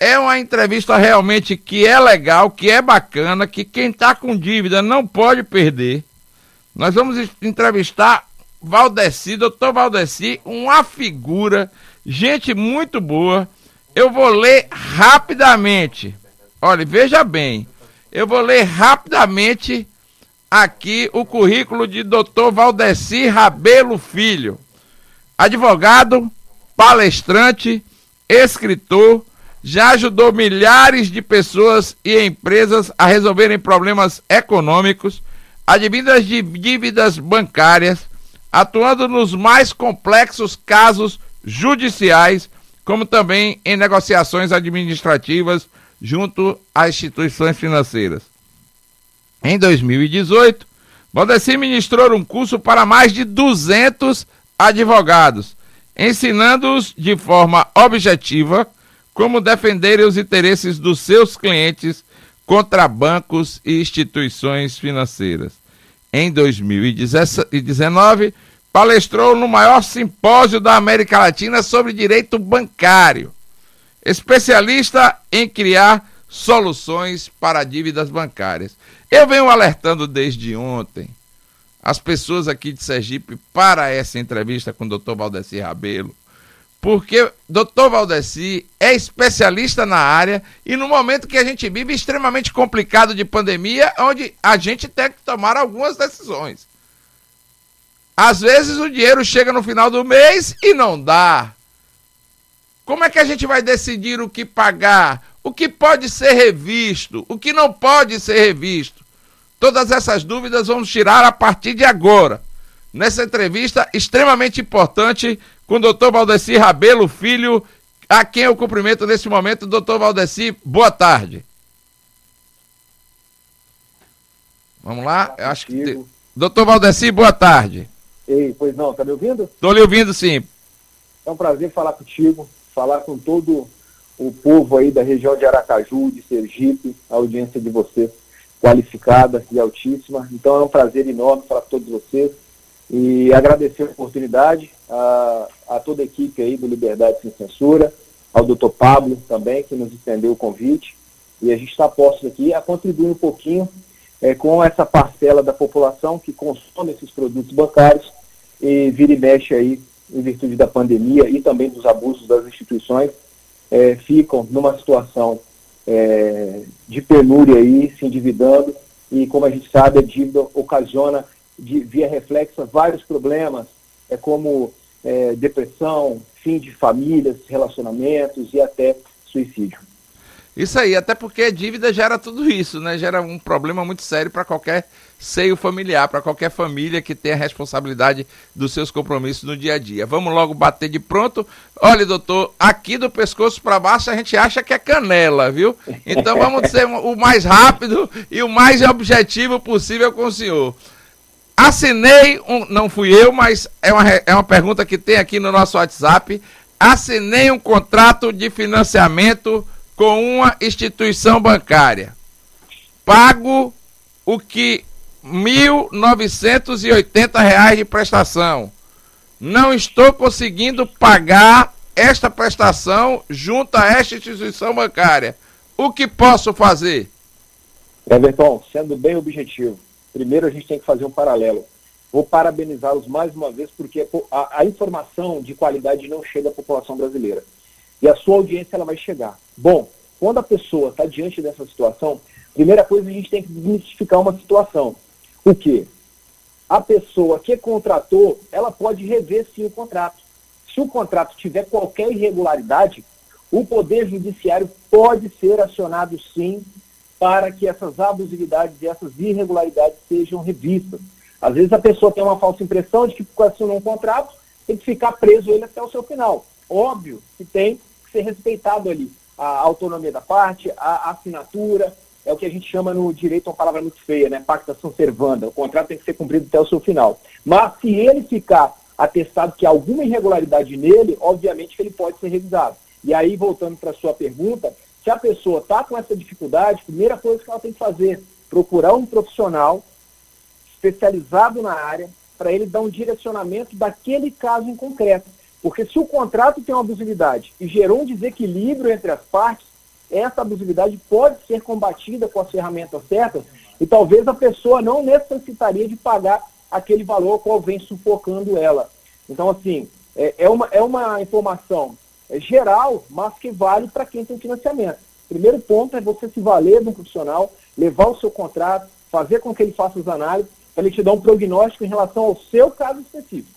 é uma entrevista realmente que é legal, que é bacana, que quem está com dívida não pode perder. Nós vamos entrevistar Valdeci, doutor Valdeci, uma figura, gente muito boa. Eu vou ler rapidamente. Olha, veja bem. Eu vou ler rapidamente aqui o currículo de doutor Valdeci Rabelo Filho. Advogado, palestrante, escritor, já ajudou milhares de pessoas e empresas a resolverem problemas econômicos, advindas de dívidas bancárias, atuando nos mais complexos casos judiciais, como também em negociações administrativas junto a instituições financeiras. Em 2018, Valdeci ministrou um curso para mais de 200 advogados, ensinando-os de forma objetiva como defenderem os interesses dos seus clientes contra bancos e instituições financeiras. Em 2019, palestrou no maior simpósio da América Latina sobre direito bancário, especialista em criar soluções para dívidas bancárias. Eu venho alertando desde ontem as pessoas aqui de Sergipe para essa entrevista com o Dr. Valdeci Rabelo, porque Dr. Valdeci é especialista na área e no momento que a gente vive extremamente complicado de pandemia, onde a gente tem que tomar algumas decisões. Às vezes o dinheiro chega no final do mês e não dá. Como é que a gente vai decidir o que pagar? O que pode ser revisto? O que não pode ser revisto? Todas essas dúvidas vamos tirar a partir de agora. Nessa entrevista extremamente importante com o doutor Valdeci Rabelo Filho, a quem eu cumprimento nesse momento. Doutor Valdeci, boa tarde. Vamos lá, eu acho que. Doutor Valdeci, boa tarde. Ei, pois não, tá me ouvindo? Estou lhe ouvindo sim. É um prazer falar contigo, falar com todo o povo aí da região de Aracaju, de Sergipe, a audiência de vocês qualificada e altíssima. Então é um prazer enorme falar com todos vocês e agradecer a oportunidade a, a toda a equipe aí do Liberdade Sem Censura, ao doutor Pablo também, que nos estendeu o convite. E a gente está posto aqui a contribuir um pouquinho é, com essa parcela da população que consome esses produtos bancários e vira e mexe aí, em virtude da pandemia e também dos abusos das instituições, é, ficam numa situação é, de penúria aí, se endividando, e como a gente sabe, a dívida ocasiona, de, via reflexa, vários problemas, é como é, depressão, fim de famílias, relacionamentos e até suicídio. Isso aí, até porque dívida gera tudo isso, né? Gera um problema muito sério para qualquer seio familiar, para qualquer família que tenha responsabilidade dos seus compromissos no dia a dia. Vamos logo bater de pronto. Olha, doutor, aqui do pescoço para baixo a gente acha que é canela, viu? Então vamos ser o mais rápido e o mais objetivo possível com o senhor. Assinei, um, não fui eu, mas é uma, é uma pergunta que tem aqui no nosso WhatsApp. Assinei um contrato de financiamento com uma instituição bancária. Pago o que R$ 1.980 de prestação. Não estou conseguindo pagar esta prestação junto a esta instituição bancária. O que posso fazer? Everton, sendo bem objetivo, primeiro a gente tem que fazer um paralelo. Vou parabenizá-los mais uma vez, porque a, a, informação de qualidade não chega à população brasileira. E a sua audiência ela vai chegar. Bom, quando a pessoa está diante dessa situação, primeira coisa a gente tem que desmistificar uma situação. O quê? A pessoa que contratou, ela pode rever sim o contrato. Se o contrato tiver qualquer irregularidade, o Poder Judiciário pode ser acionado sim para que essas abusividades e essas irregularidades sejam revistas. Às vezes a pessoa tem uma falsa impressão de que assinou um contrato, tem que ficar preso ele até o seu final. Óbvio que tem que ser respeitado ali a autonomia da parte, a assinatura, é o que a gente chama no direito uma palavra muito feia, né? Pactação servanda. O contrato tem que ser cumprido até o seu final. Mas se ele ficar atestado que há alguma irregularidade nele, obviamente que ele pode ser revisado. E aí, voltando para a sua pergunta, se a pessoa está com essa dificuldade, primeira coisa que ela tem que fazer, procurar um profissional especializado na área para ele dar um direcionamento daquele caso em concreto. Porque se o contrato tem uma abusividade e gerou um desequilíbrio entre as partes, essa abusividade pode ser combatida com as ferramentas certas e talvez a pessoa não necessitaria de pagar aquele valor qual vem sufocando ela. Então, assim, é, é uma, é uma informação geral, mas que vale para quem tem financiamento. Primeiro ponto é você se valer de um profissional, levar o seu contrato, fazer com que ele faça as análises, para ele te dar um prognóstico em relação ao seu caso específico.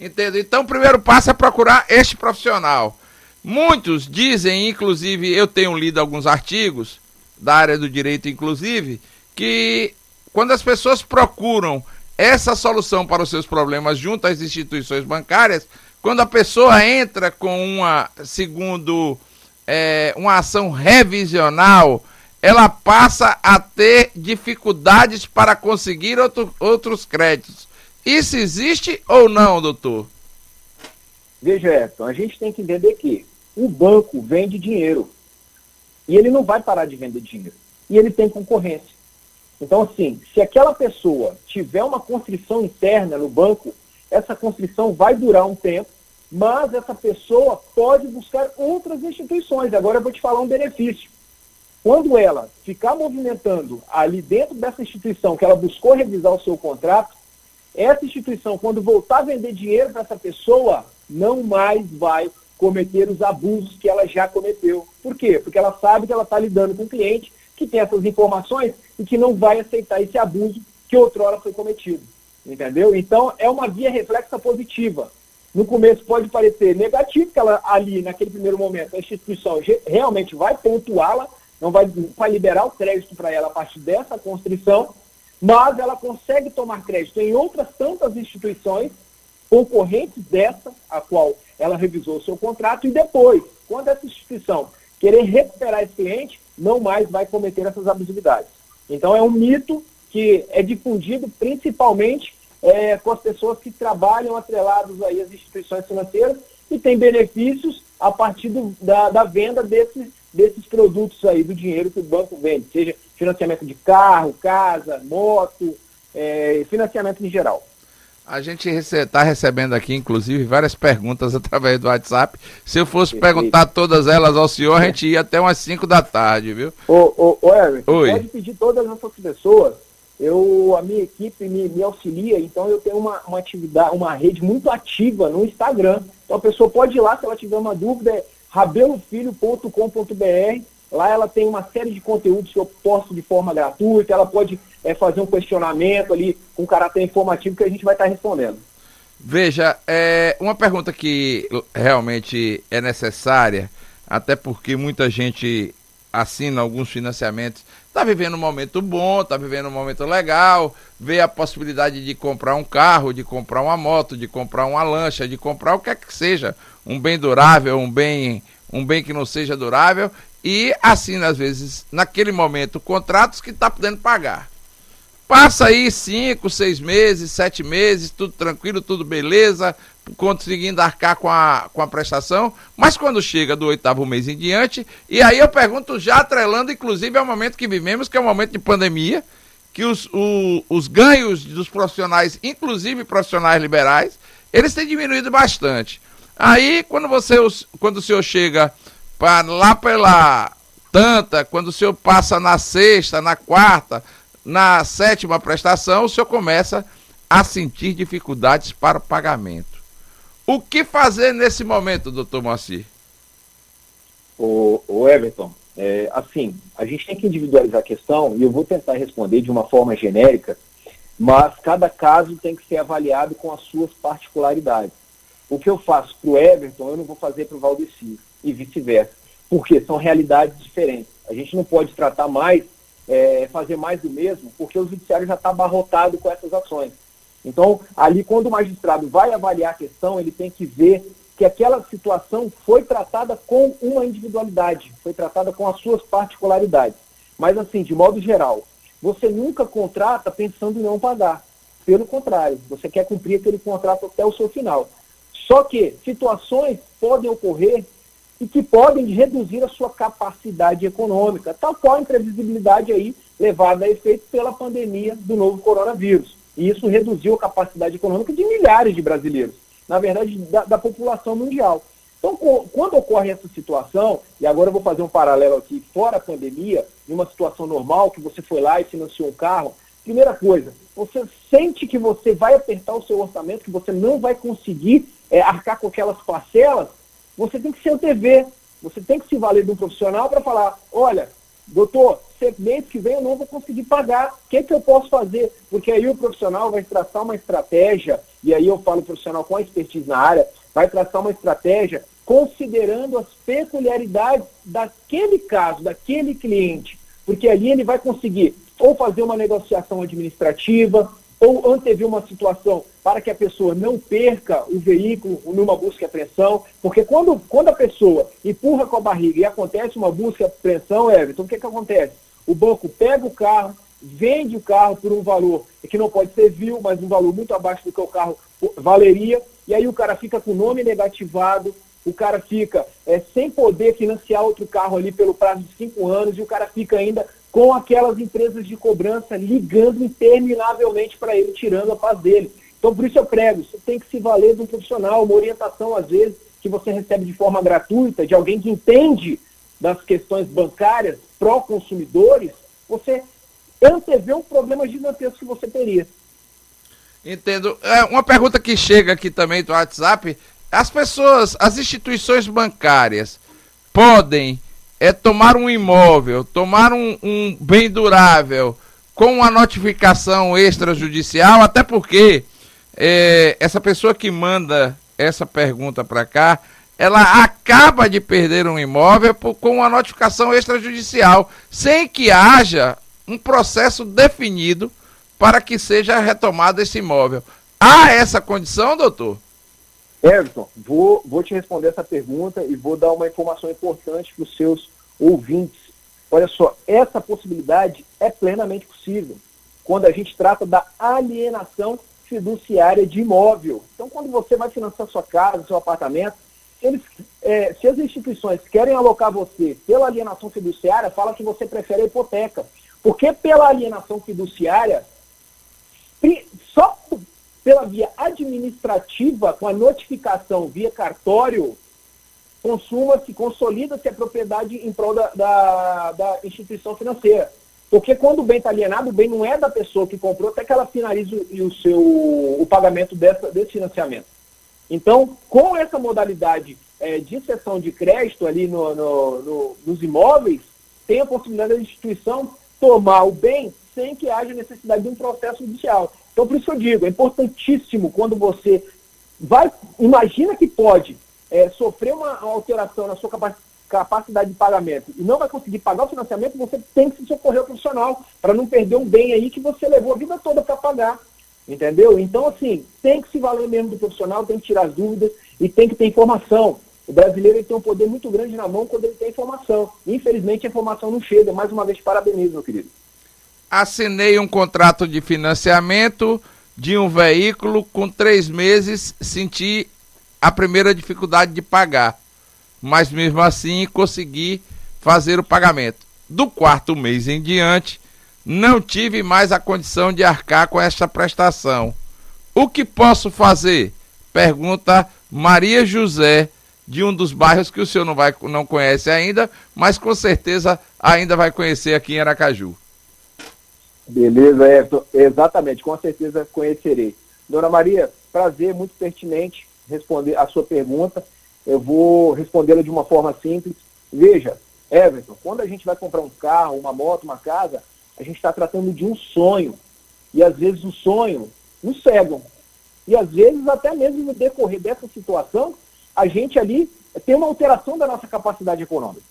Entendo. Então, o primeiro passo é procurar este profissional. Muitos dizem, inclusive, eu tenho lido alguns artigos da área do direito, inclusive, que quando as pessoas procuram essa solução para os seus problemas junto às instituições bancárias, quando a pessoa entra com uma, segundo é, uma ação revisional, ela passa a ter dificuldades para conseguir outro, outros créditos. Isso existe ou não, doutor? Veja, Edson, a gente tem que entender que o banco vende dinheiro. E ele não vai parar de vender dinheiro. E ele tem concorrência. Então, assim, se aquela pessoa tiver uma constrição interna no banco, essa constrição vai durar um tempo, mas essa pessoa pode buscar outras instituições. Agora eu vou te falar um benefício. Quando ela ficar movimentando ali dentro dessa instituição que ela buscou revisar o seu contrato, essa instituição, quando voltar a vender dinheiro para essa pessoa, não mais vai cometer os abusos que ela já cometeu. Por quê? Porque ela sabe que ela está lidando com um cliente que tem essas informações e que não vai aceitar esse abuso que outrora foi cometido. Entendeu? Então, é uma via reflexa positiva. No começo pode parecer negativo, que ela ali, naquele primeiro momento, a instituição realmente vai pontuá-la, não vai, vai liberar o crédito para ela a partir dessa constrição, mas ela consegue tomar crédito em outras tantas instituições concorrentes dessa, a qual ela revisou o seu contrato, e depois, quando essa instituição querer recuperar esse cliente, não mais vai cometer essas abusividades. Então é um mito que é difundido principalmente é, com as pessoas que trabalham atrelados aí às instituições financeiras e tem benefícios a partir do, da, da venda desses, desses produtos aí, do dinheiro que o banco vende, seja financiamento de carro, casa, moto, é, financiamento em geral. A gente está recebendo aqui, inclusive, várias perguntas através do WhatsApp. Se eu fosse Perfeito. perguntar todas elas ao senhor, a gente ia até umas 5 da tarde, viu? Ô, ô, ô pode pedir todas essas pessoas. Eu, a minha equipe me, me auxilia, então eu tenho uma, uma atividade, uma rede muito ativa no Instagram. Então a pessoa pode ir lá, se ela tiver uma dúvida, é rabelofilho.com.br Lá ela tem uma série de conteúdos que eu posto de forma gratuita, ela pode é, fazer um questionamento ali com caráter informativo que a gente vai estar respondendo. Veja, é uma pergunta que realmente é necessária, até porque muita gente assina alguns financiamentos, está vivendo um momento bom, está vivendo um momento legal, vê a possibilidade de comprar um carro, de comprar uma moto, de comprar uma lancha, de comprar o que é que seja, um bem durável, um bem, um bem que não seja durável, e assina, às vezes, naquele momento, contratos que está podendo pagar. Passa aí cinco, seis meses, sete meses, tudo tranquilo, tudo beleza, conseguindo arcar com a, com a prestação, mas quando chega do oitavo mês em diante, e aí eu pergunto, já atrelando, inclusive, ao momento que vivemos, que é um momento de pandemia, que os, o, os ganhos dos profissionais, inclusive profissionais liberais, eles têm diminuído bastante. Aí, quando você, quando o senhor chega para lá pela tanta, quando o senhor passa na sexta, na quarta, na sétima prestação, o senhor começa a sentir dificuldades para o pagamento. O que fazer nesse momento, doutor Moacir? O, o Everton, é, assim, a gente tem que individualizar a questão e eu vou tentar responder de uma forma genérica, mas cada caso tem que ser avaliado com as suas particularidades. O que eu faço para o Everton, eu não vou fazer para o Valdeci e vice-versa, porque são realidades diferentes. A gente não pode tratar mais, é, fazer mais do mesmo, porque o judiciário já está abarrotado com essas ações. Então, ali, quando o magistrado vai avaliar a questão, ele tem que ver que aquela situação foi tratada com uma individualidade, foi tratada com as suas particularidades. Mas, assim, de modo geral, você nunca contrata pensando em não pagar. Pelo contrário, você quer cumprir aquele contrato até o seu final. Só que situações podem ocorrer e que podem reduzir a sua capacidade econômica, tal qual a imprevisibilidade aí levada a efeito pela pandemia do novo coronavírus. E isso reduziu a capacidade econômica de milhares de brasileiros, na verdade, da, da população mundial. Então, quando ocorre essa situação, e agora eu vou fazer um paralelo aqui, fora a pandemia, em uma situação normal, que você foi lá e financiou um carro, primeira coisa, você sente que você vai apertar o seu orçamento, que você não vai conseguir é, arcar com aquelas parcelas, você tem que ser o TV, você tem que se valer de um profissional para falar, olha, doutor, mês que vem eu não vou conseguir pagar, o que, que eu posso fazer? Porque aí o profissional vai traçar uma estratégia, e aí eu falo profissional com expertise na área, vai traçar uma estratégia considerando as peculiaridades daquele caso, daquele cliente, porque ali ele vai conseguir ou fazer uma negociação administrativa, ou antever uma situação para que a pessoa não perca o veículo numa busca e apreensão, porque quando, quando a pessoa empurra com a barriga e acontece uma busca e apreensão, Everton, o que, que acontece? O banco pega o carro, vende o carro por um valor que não pode ser vil, mas um valor muito abaixo do que o carro valeria, e aí o cara fica com o nome negativado, o cara fica é, sem poder financiar outro carro ali pelo prazo de cinco anos, e o cara fica ainda com aquelas empresas de cobrança ligando interminavelmente para ele, tirando a paz dele. Então, por isso eu prego, você tem que se valer de um profissional, uma orientação, às vezes, que você recebe de forma gratuita, de alguém que entende das questões bancárias pró-consumidores, você antevê um problema gigantesco que você teria. Entendo. É, uma pergunta que chega aqui também do WhatsApp: as pessoas, as instituições bancárias podem é, tomar um imóvel, tomar um, um bem durável com uma notificação extrajudicial, até porque é, essa pessoa que manda essa pergunta para cá, ela acaba de perder um imóvel por, com uma notificação extrajudicial, sem que haja um processo definido para que seja retomado esse imóvel. Há essa condição, doutor? Everton, vou, vou te responder essa pergunta e vou dar uma informação importante para os seus ouvintes. Olha só, essa possibilidade é plenamente possível quando a gente trata da alienação fiduciária de imóvel. Então, quando você vai financiar sua casa, seu apartamento, eles, é, se as instituições querem alocar você pela alienação fiduciária, fala que você prefere a hipoteca. Porque pela alienação fiduciária, só pela via administrativa, com a notificação via cartório, consuma-se, consolida-se a propriedade em prol da, da, da, instituição financeira. Porque quando o bem está alienado, o bem não é da pessoa que comprou até que ela finalize o, o seu, o pagamento dessa, desse financiamento. Então, com essa modalidade é, de cessão de crédito ali no, no, no, nos imóveis, tem a possibilidade da instituição tomar o bem sem que haja necessidade de um processo judicial. Então, por isso eu digo, é importantíssimo quando você vai, imagina que pode é, sofrer uma alteração na sua capacidade de pagamento e não vai conseguir pagar o financiamento, você tem que se socorrer ao profissional para não perder um bem aí que você levou a vida toda para pagar. Entendeu? Então, assim, tem que se valer mesmo do profissional, tem que tirar as dúvidas e tem que ter informação. O brasileiro tem um poder muito grande na mão quando ele tem informação. Infelizmente, a informação não chega. Mais uma vez, parabenizo, meu querido assinei um contrato de financiamento de um veículo, com três meses senti a primeira dificuldade de pagar, mas mesmo assim consegui fazer o pagamento. Do quarto mês em diante, não tive mais a condição de arcar com esta prestação. O que posso fazer? Pergunta Maria José, de um dos bairros que o senhor não, vai, não conhece ainda, mas com certeza ainda vai conhecer aqui em Aracaju. Beleza, Everton. Exatamente, com certeza conhecerei. Dona Maria, prazer, muito pertinente responder a sua pergunta. Eu vou respondê-la de uma forma simples. Veja, Everton, quando a gente vai comprar um carro, uma moto, uma casa, a gente está tratando de um sonho. E às vezes o sonho nos cegam. E às vezes, até mesmo no decorrer dessa situação, a gente ali tem uma alteração da nossa capacidade econômica.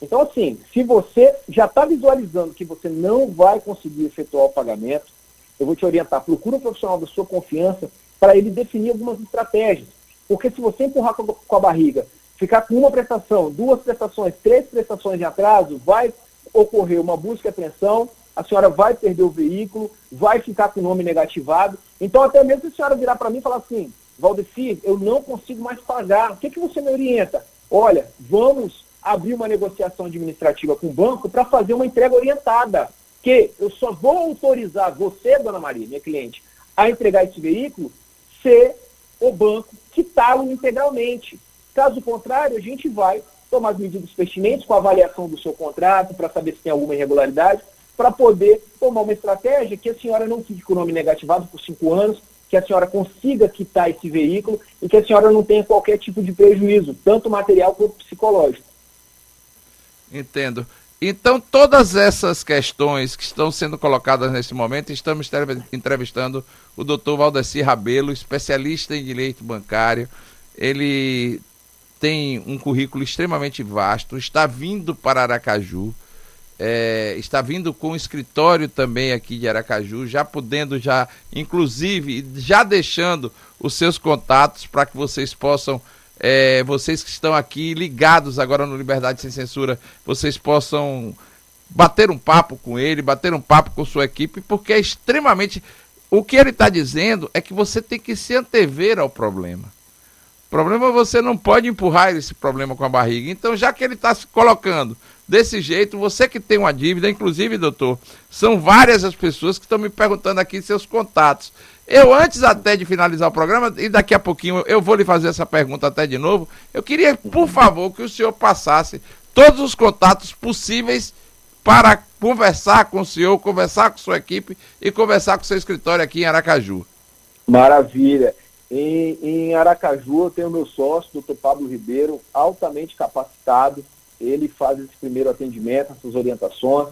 Então, assim, se você já está visualizando que você não vai conseguir efetuar o pagamento, eu vou te orientar, procura um profissional da sua confiança para ele definir algumas estratégias. Porque se você empurrar com a barriga, ficar com uma prestação, duas prestações, três prestações de atraso, vai ocorrer uma busca e apreensão, a senhora vai perder o veículo, vai ficar com o nome negativado. Então, até mesmo se a senhora virar para mim e falar assim, Valdeci, eu não consigo mais pagar, o que, que você me orienta? Olha, vamos abrir uma negociação administrativa com o banco para fazer uma entrega orientada. Que eu só vou autorizar você, dona Maria, minha cliente, a entregar esse veículo se o banco quitá-lo integralmente. Caso contrário, a gente vai tomar as medidas pertinentes com a avaliação do seu contrato para saber se tem alguma irregularidade, para poder tomar uma estratégia que a senhora não fique com o nome negativado por cinco anos, que a senhora consiga quitar esse veículo e que a senhora não tenha qualquer tipo de prejuízo, tanto material quanto psicológico. Entendo. Então, todas essas questões que estão sendo colocadas nesse momento, estamos entrevistando o doutor Valdeci Rabelo, especialista em direito bancário. Ele tem um currículo extremamente vasto, está vindo para Aracaju, é, está vindo com um escritório também aqui de Aracaju, já podendo, já, inclusive, já deixando os seus contatos para que vocês possam é, vocês que estão aqui ligados agora no Liberdade Sem Censura, vocês possam bater um papo com ele, bater um papo com sua equipe, porque é extremamente. O que ele está dizendo é que você tem que se antever ao problema. O problema é você não pode empurrar esse problema com a barriga. Então, já que ele está se colocando desse jeito, você que tem uma dívida, inclusive, doutor, são várias as pessoas que estão me perguntando aqui seus contatos. Eu, antes até de finalizar o programa, e daqui a pouquinho eu vou lhe fazer essa pergunta até de novo, eu queria, por favor, que o senhor passasse todos os contatos possíveis para conversar com o senhor, conversar com sua equipe e conversar com seu escritório aqui em Aracaju. Maravilha. Em, em Aracaju eu tenho meu sócio, doutor Pablo Ribeiro, altamente capacitado. Ele faz esse primeiro atendimento, essas orientações.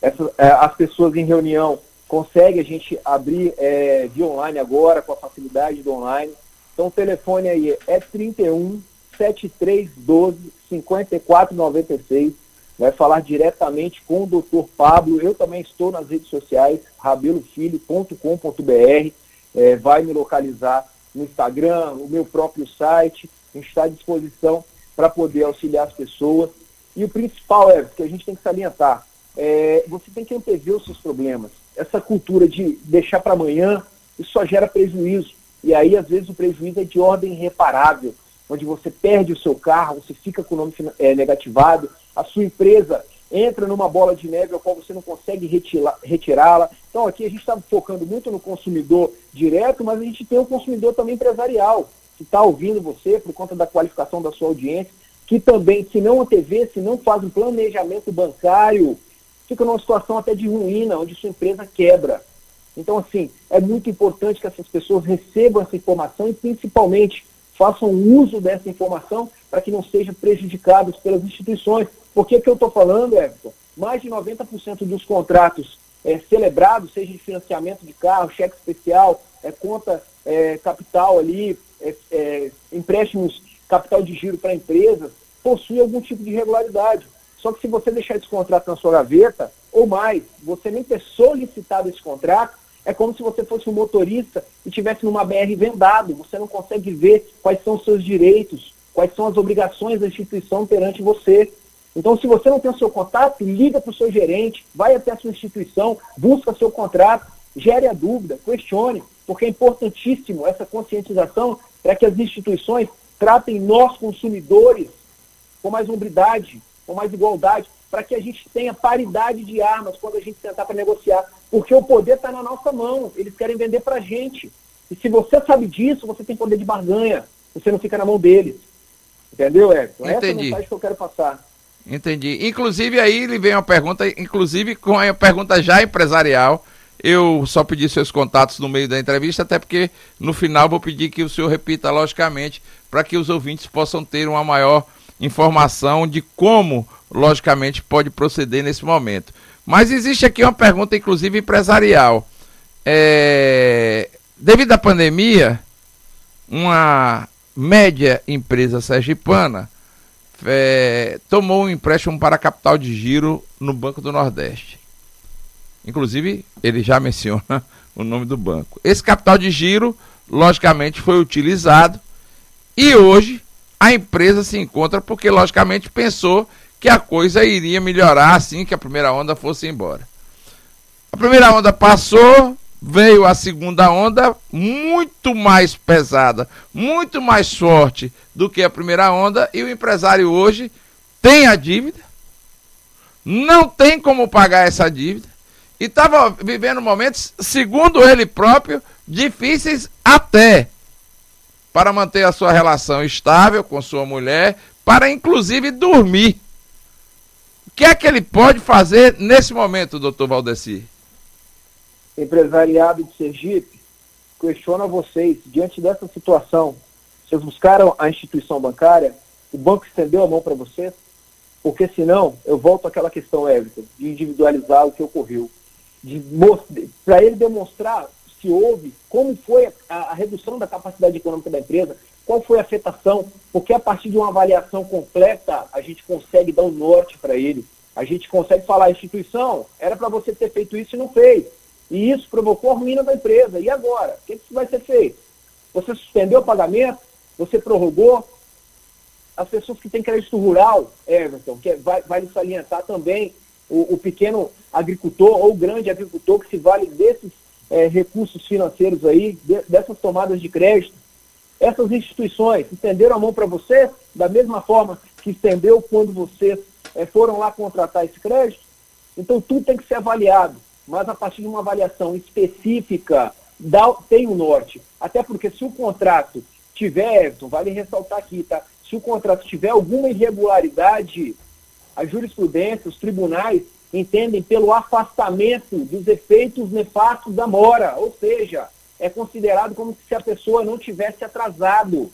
É, as pessoas em reunião consegue a gente abrir é, de online agora, com a facilidade do online. Então o telefone aí é 31 7312 5496. Vai falar diretamente com o doutor Pablo. Eu também estou nas redes sociais, rabelofilho.com.br. É, vai me localizar no Instagram, o meu próprio site. A gente está à disposição para poder auxiliar as pessoas. E o principal é que a gente tem que salientar: é, você tem que antever os seus problemas essa cultura de deixar para amanhã, isso só gera prejuízo. E aí, às vezes, o prejuízo é de ordem irreparável, onde você perde o seu carro, você fica com o nome é, negativado, a sua empresa entra numa bola de neve ao qual você não consegue retirá-la. Então, aqui a gente está focando muito no consumidor direto, mas a gente tem o consumidor também empresarial, que está ouvindo você por conta da qualificação da sua audiência, que também, se não antevê, se não faz um planejamento bancário, fica numa situação até de ruína, onde sua empresa quebra. Então, assim, é muito importante que essas pessoas recebam essa informação e, principalmente, façam uso dessa informação para que não sejam prejudicados pelas instituições. Por que, que eu estou falando, Everton? Mais de 90% dos contratos é, celebrados, seja de financiamento de carro, cheque especial, é, conta é, capital ali, é, é empréstimos capital de giro para empresas, possuem algum tipo de irregularidade. Só que se você deixar esse contrato na sua gaveta, ou mais, você nem ter solicitado esse contrato, é como se você fosse um motorista e tivesse numa BR vendado. Você não consegue ver quais são os seus direitos, quais são as obrigações da instituição perante você. Então, se você não tem o seu contato, liga para o seu gerente, vai até a sua instituição, busca seu contrato, gere a dúvida, questione, porque é importantíssimo essa conscientização para que as instituições tratem nós, consumidores, com mais hombridade, com mais igualdade, para que a gente tenha paridade de armas quando a gente sentar para negociar. Porque o poder está na nossa mão, eles querem vender para a gente. E se você sabe disso, você tem poder de barganha. Você não fica na mão deles. Entendeu, Edson? Essa é a mensagem que eu quero passar. Entendi. Inclusive, aí ele vem uma pergunta, inclusive com a pergunta já empresarial. Eu só pedi seus contatos no meio da entrevista, até porque no final vou pedir que o senhor repita, logicamente, para que os ouvintes possam ter uma maior informação de como, logicamente, pode proceder nesse momento. Mas existe aqui uma pergunta, inclusive empresarial. É, devido à pandemia, uma média empresa sergipana é, tomou um empréstimo para capital de giro no Banco do Nordeste. Inclusive, ele já menciona o nome do banco. Esse capital de giro, logicamente, foi utilizado e hoje a empresa se encontra porque, logicamente, pensou que a coisa iria melhorar assim que a primeira onda fosse embora. A primeira onda passou, veio a segunda onda muito mais pesada, muito mais forte do que a primeira onda, e o empresário hoje tem a dívida, não tem como pagar essa dívida, e estava vivendo momentos, segundo ele próprio, difíceis até para manter a sua relação estável com sua mulher, para inclusive dormir. O que é que ele pode fazer nesse momento, doutor Valdeci? Empresariado de Sergipe, questiona vocês, diante dessa situação, vocês buscaram a instituição bancária, o banco estendeu a mão para vocês? Porque senão, eu volto àquela questão, Everton, de individualizar o que ocorreu. Para ele demonstrar se houve, como foi a, a, redução da capacidade econômica da empresa, qual foi a afetação, porque a partir de uma avaliação completa a gente consegue dar um norte para ele. A gente consegue falar, instituição, era para você ter feito isso e não fez. E isso provocou a ruína da empresa. E agora? O que, que vai ser feito? Você suspendeu o pagamento? Você prorrogou? As pessoas que têm crédito rural, Everton, que é, vai, lhe salientar também o, o, pequeno agricultor ou o grande agricultor que se vale desses é, recursos financeiros aí, de, dessas tomadas de crédito. Essas instituições estenderam a mão para você da mesma forma que estendeu quando vocês é, foram lá contratar esse crédito? Então tudo tem que ser avaliado mas a partir de uma avaliação específica dá, tem o um norte. Até porque se o contrato tiver, Everton, vale ressaltar aqui, tá? Se o contrato tiver alguma irregularidade, a jurisprudência, os tribunais entendem pelo afastamento dos efeitos nefastos da mora, ou seja, é considerado como se a pessoa não tivesse atrasado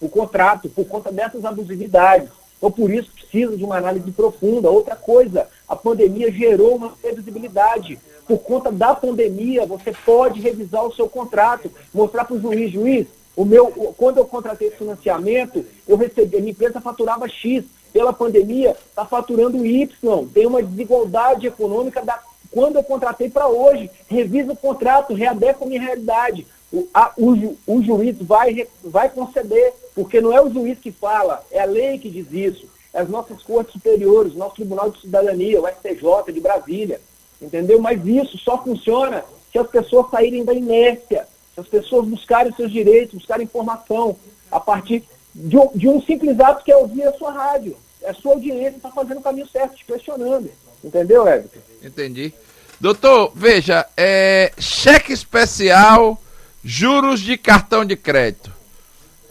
o contrato por conta dessas abusividades. Então, por isso, precisa de uma análise profunda. Outra coisa, a pandemia gerou uma previsibilidade por conta da pandemia, você pode revisar o seu contrato, mostrar para o juiz, juiz, o meu, quando eu contratei financiamento, eu recebi, a minha empresa faturava X, pela pandemia está faturando Y, tem uma desigualdade econômica da quando eu contratei para hoje, revisa o contrato, readequa a minha realidade. O, a, o, o juiz vai, vai conceder, porque não é o juiz que fala, é a lei que diz isso. É as nossas cortes superiores, nosso Tribunal de Cidadania, o STJ de Brasília entendeu? Mas isso só funciona se as pessoas saírem da inércia, se as pessoas buscarem seus direitos, buscarem informação, a partir de um, de um simples ato que é ouvir a sua rádio. A sua audiência está fazendo o caminho certo, te questionando. Entendeu, Everton? Entendi. Doutor, veja, é, cheque especial, juros de cartão de crédito.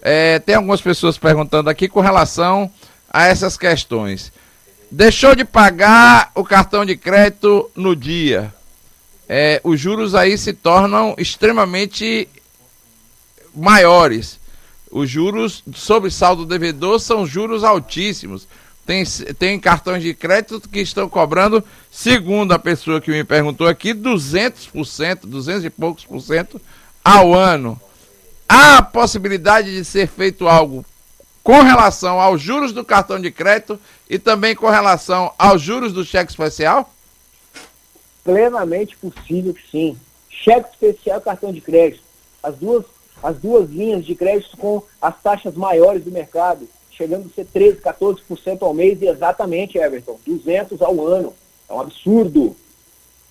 É, tem algumas pessoas perguntando aqui com relação a essas questões. Deixou de pagar o cartão de crédito no dia. É, os juros aí se tornam extremamente maiores. Os juros sobre saldo devedor são juros altíssimos. Tem, tem cartões de crédito que estão cobrando, segundo a pessoa que me perguntou aqui, 200%, 200 e poucos por cento ao ano. Há a possibilidade de ser feito algo com relação aos juros do cartão de crédito e também com relação aos juros do cheque especial? Plenamente possível que sim. Cheque especial e cartão de crédito. As duas, as duas linhas de crédito com as taxas maiores do mercado, chegando a ser 13%, 14% ao mês e exatamente, Everton, 200 ao ano. É um absurdo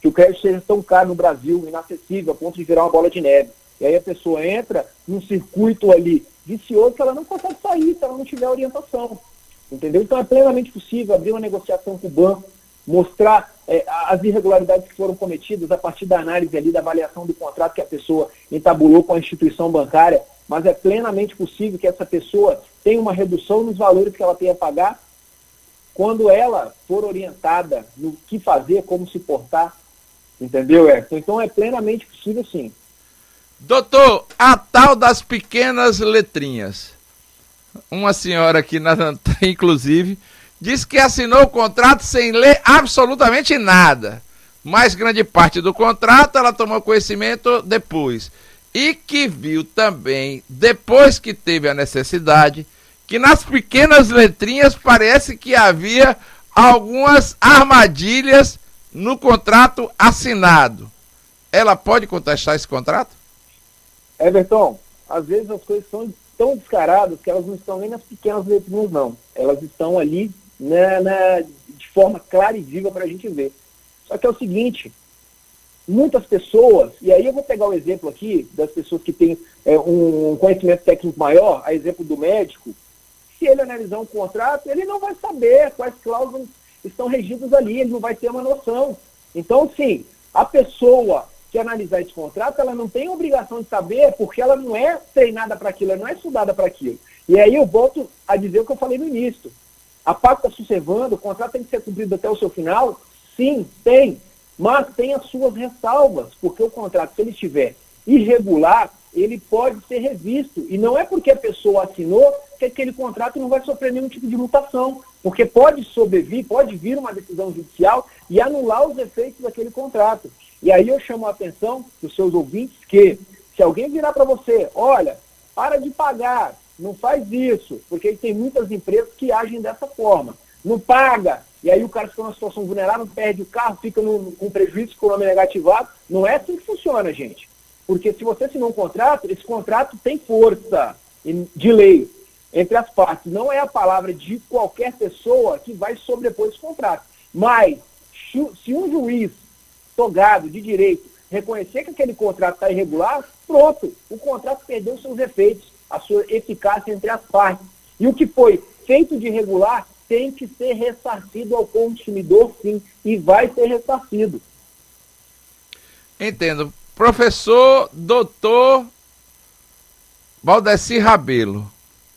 que o crédito seja tão caro no Brasil, inacessível, a ponto de virar uma bola de neve. E aí a pessoa entra num circuito ali vicioso que ela não consegue sair se ela não tiver orientação. Entendeu? Então é plenamente possível abrir uma negociação com o banco, mostrar é, as irregularidades que foram cometidas a partir da análise ali, da avaliação do contrato que a pessoa entabulou com a instituição bancária, mas é plenamente possível que essa pessoa tenha uma redução nos valores que ela tem a pagar quando ela for orientada no que fazer, como se portar. Entendeu, Everton? Então é plenamente possível sim. Doutor, a tal das pequenas letrinhas. Uma senhora aqui, na, inclusive, disse que assinou o contrato sem ler absolutamente nada. Mas grande parte do contrato ela tomou conhecimento depois. E que viu também, depois que teve a necessidade, que nas pequenas letrinhas parece que havia algumas armadilhas no contrato assinado. Ela pode contestar esse contrato? Everton, às vezes as coisas são tão descaradas que elas não estão nem nas pequenas letrinhas, não. Elas estão ali né, né, de forma clara e viva para a gente ver. Só que é o seguinte, muitas pessoas, e aí eu vou pegar o exemplo aqui das pessoas que têm é, um conhecimento técnico maior, a exemplo do médico, se ele analisar um contrato, ele não vai saber quais cláusulas estão regidas ali, ele não vai ter uma noção. Então, sim, a pessoa que analisar esse contrato, ela não tem obrigação de saber, porque ela não é treinada para aquilo, ela não é estudada para aquilo. E aí eu volto a dizer o que eu falei no início. A PAC está observando, o contrato tem que ser cumprido até o seu final? Sim, tem. Mas tem as suas ressalvas, porque o contrato, se ele estiver irregular, ele pode ser revisto. E não é porque a pessoa assinou que aquele contrato não vai sofrer nenhum tipo de mutação. Porque pode sobrevir, pode vir uma decisão judicial e anular os efeitos daquele contrato. E aí eu chamo a atenção dos seus ouvintes que, se alguém virar para você, olha, para de pagar, não faz isso, porque tem muitas empresas que agem dessa forma. Não paga, e aí o cara fica numa situação vulnerável, perde o carro, fica no, com prejuízo, com o nome negativado. Não é assim que funciona, gente. Porque se você assinou um contrato, esse contrato tem força de lei entre as partes. Não é a palavra de qualquer pessoa que vai sobrepor esse contrato. Mas, se um juiz togado de direito reconhecer que aquele contrato está irregular, pronto, o contrato perdeu seus efeitos, a sua eficácia entre as partes. E o que foi feito de irregular tem que ser ressarcido ao consumidor, sim, e vai ser ressarcido. Entendo. Professor, doutor Valdeci Rabelo,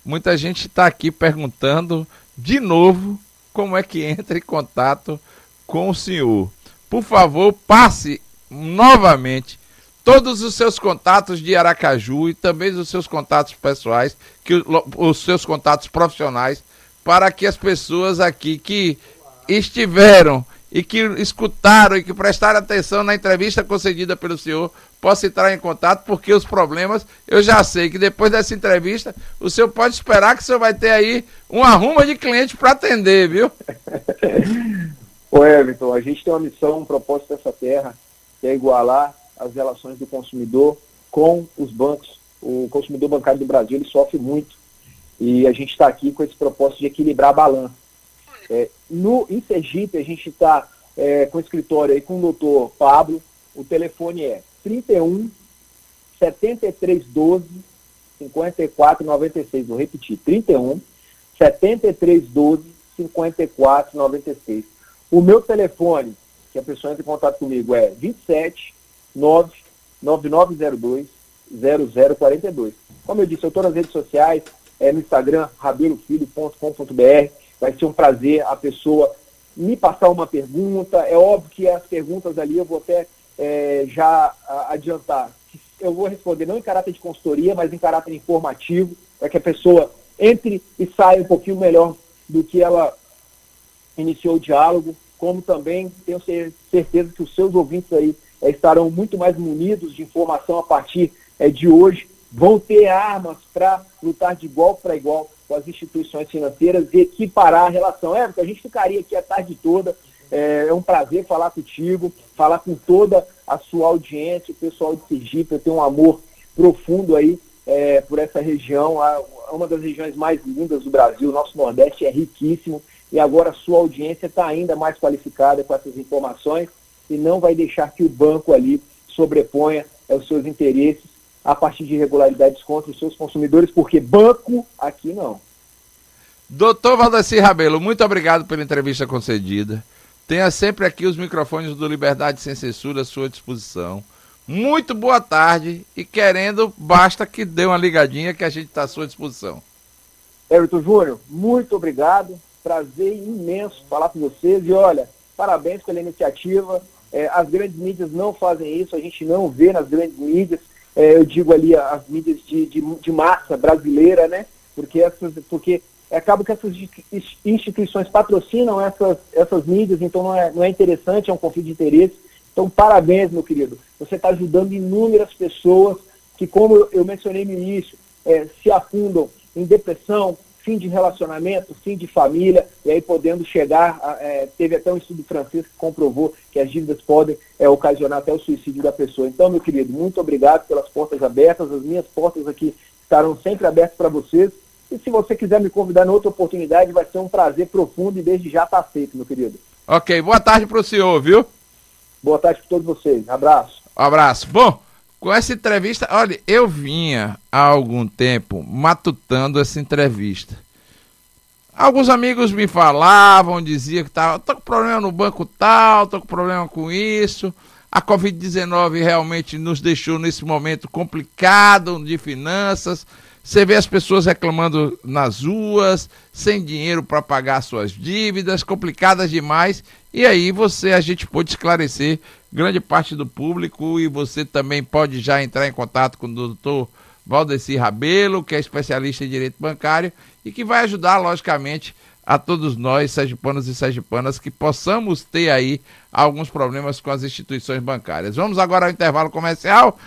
muita gente está aqui perguntando de novo como é que entra em contato com o senhor. Por favor, passe novamente todos os seus contatos de Aracaju e também os seus contatos pessoais, que os seus contatos profissionais, para que as pessoas aqui que estiveram e que escutaram e que prestaram atenção na entrevista concedida pelo senhor possa entrar em contato, porque os problemas, eu já sei que depois dessa entrevista, o senhor pode esperar que o senhor vai ter aí uma ruma de clientes para atender, viu? Ô Everton, a gente tem uma missão, um propósito dessa terra, que é igualar as relações do consumidor com os bancos. O consumidor bancário do Brasil ele sofre muito e a gente está aqui com esse propósito de equilibrar a balança. É, no, em Sergipe, a gente está é, com o escritório aí com o doutor Pablo. O telefone é 31 7312 5496. Vou repetir: 31 7312 5496. O meu telefone, que a pessoa entra em contato comigo, é 27 9 9902 0042. Como eu disse, eu estou nas redes sociais, é, no Instagram, rabelofilho.com.br vai ser um prazer a pessoa me passar uma pergunta. É óbvio que as perguntas ali eu vou até é, já adiantar. Eu vou responder não em caráter de consultoria, mas em caráter informativo, para que a pessoa entre e saia um pouquinho melhor do que ela iniciou o diálogo, como também tenho certeza que os seus ouvintes aí é, estarão muito mais munidos de informação a partir é, de hoje, vão ter armas para lutar de igual para igual com as instituições financeiras e equiparar a relação. É, a gente ficaria aqui a tarde toda. É, é, um prazer falar contigo, falar com toda a sua audiência, o pessoal de Sergipe. Eu tenho um amor profundo aí é, por essa região, a, uma das regiões mais lindas do Brasil. Nosso Nordeste é riquíssimo e agora a sua audiência está ainda mais qualificada com essas informações e não vai deixar que o banco ali sobreponha os seus interesses a partir de irregularidades contra os seus consumidores, porque banco aqui não. Doutor Valdeci Rabelo, muito obrigado pela entrevista concedida. Tenha sempre aqui os microfones do Liberdade Sem Censura à sua disposição. Muito boa tarde e querendo, basta que dê uma ligadinha que a gente está à sua disposição. Everton Júnior, muito obrigado. Prazer imenso falar com vocês e olha, parabéns pela iniciativa. É, as grandes mídias não fazem isso, a gente não vê nas grandes mídias é, eu digo ali as mídias de, de, de, massa brasileira, né? Porque, essas, porque acaba que essas instituições patrocinam essas, essas mídias, então não é, não é interessante, é um conflito de interesse. Então, parabéns, meu querido. Você está ajudando inúmeras pessoas que, como eu mencionei no início, é, se afundam em depressão, fim de relacionamento, fim de família, e aí podendo chegar, a, é, teve até um estudo francês que comprovou que as dívidas podem é, ocasionar até o suicídio da pessoa. Então, meu querido, muito obrigado pelas portas abertas, as minhas portas aqui estarão sempre abertas para vocês, e se você quiser me convidar em outra oportunidade, vai ser um prazer profundo e desde já está feito, meu querido. Ok, boa tarde para o senhor, viu? Boa tarde para todos vocês, abraço. Um abraço. Bom, com essa entrevista, olha, eu vinha há algum tempo matutando essa entrevista. Alguns amigos me falavam, diziam que tava, tô com problema no banco tal, tô com problema com isso. A Covid-19 realmente nos deixou nesse momento complicado de finanças. Você vê as pessoas reclamando nas ruas, sem dinheiro para pagar suas dívidas, complicadas demais. E aí você, a gente pode esclarecer grande parte do público e você também pode já entrar em contato com o doutor Valdeci Rabelo, que é especialista em direito bancário e que vai ajudar, logicamente, a todos nós, sergipanos e sergipanas, que possamos ter aí alguns problemas com as instituições bancárias. Vamos agora ao intervalo comercial.